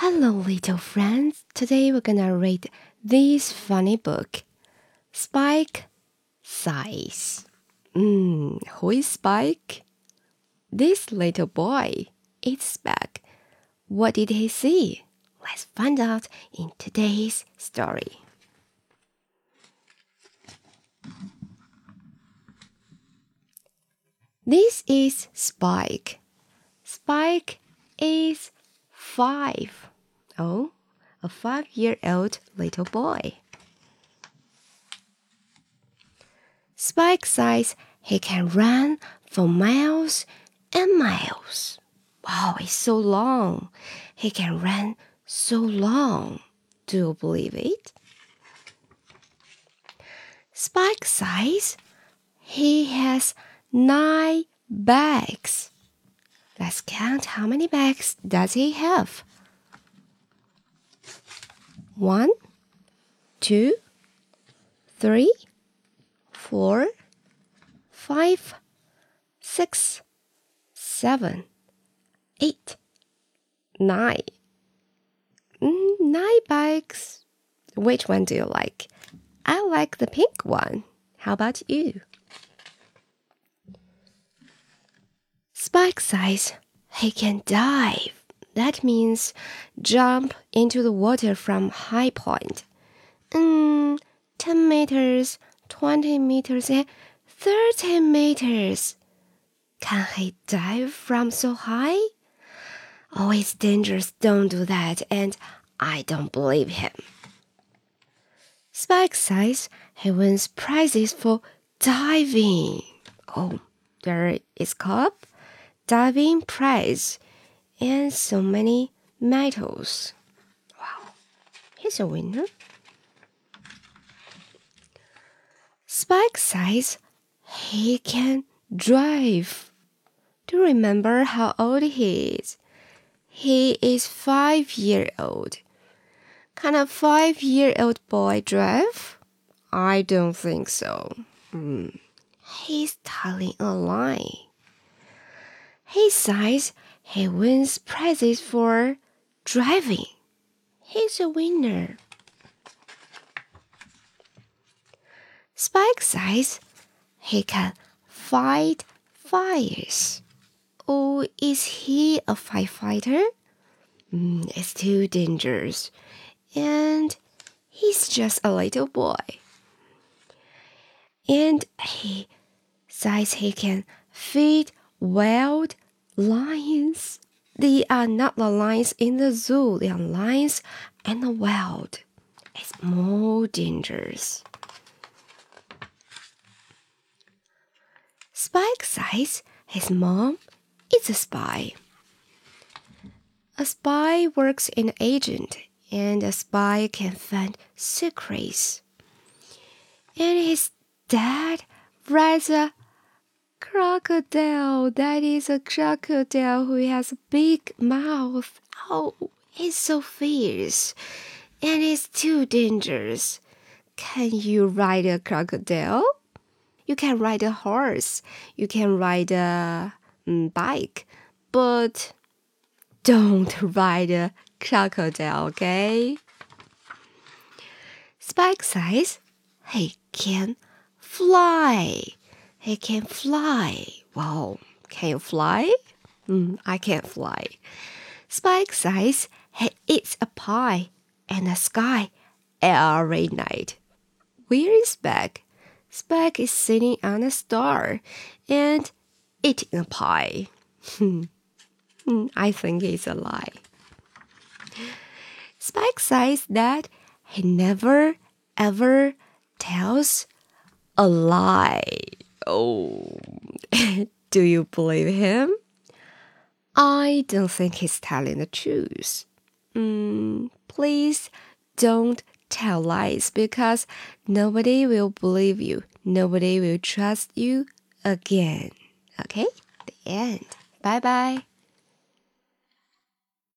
Hello, little friends. Today we're gonna read this funny book, Spike Says. Hmm, who is Spike? This little boy is Spike. What did he see? Let's find out in today's story. This is Spike. Spike is five. Oh, a five year old little boy. Spike says he can run for miles and miles. Wow, it's so long. He can run so long. Do you believe it? Spike says he has nine bags. Let's count how many bags does he have? One, two, three, four, five, six, seven, eight, nine. Mm, nine bags. Which one do you like? I like the pink one. How about you? Spike size. he can dive. That means jump into the water from high point. Mm, 10 meters, 20 meters, and 30 meters. Can he dive from so high? Oh, it's dangerous. Don't do that. And I don't believe him. Spike says he wins prizes for diving. Oh, there is cup diving prize, and so many medals. Wow, he's a winner. Spike says he can drive. Do you remember how old he is? He is five year old. Can a five year old boy drive? I don't think so. Hmm. He's telling a lie. He says he wins prizes for driving. He's a winner. Spike says he can fight fires. Oh, is he a firefighter? Mm, it's too dangerous. And he's just a little boy. And he says he can feed wild lions. They are not the lions in the zoo, they are lions in the wild. It's more dangerous. Spike says his mom is a spy. A spy works in an agent, and a spy can find secrets. And his dad rides a crocodile. That is a crocodile who has a big mouth. Oh, he's so fierce and it's too dangerous. Can you ride a crocodile? You can ride a horse. You can ride a um, bike, but don't ride a crocodile, okay? Spike says he can fly. He can fly. Wow, can you fly? Mm, I can't fly. Spike says he eats a pie in the sky every night. Where is Spike? Spike is sitting on a star and eating a pie. I think it's a lie. Spike says that he never ever tells a lie. Oh, do you believe him? I don't think he's telling the truth. Mm, please don't tell lies because nobody will believe you. Nobody will trust you again. Okay? The end. Bye bye.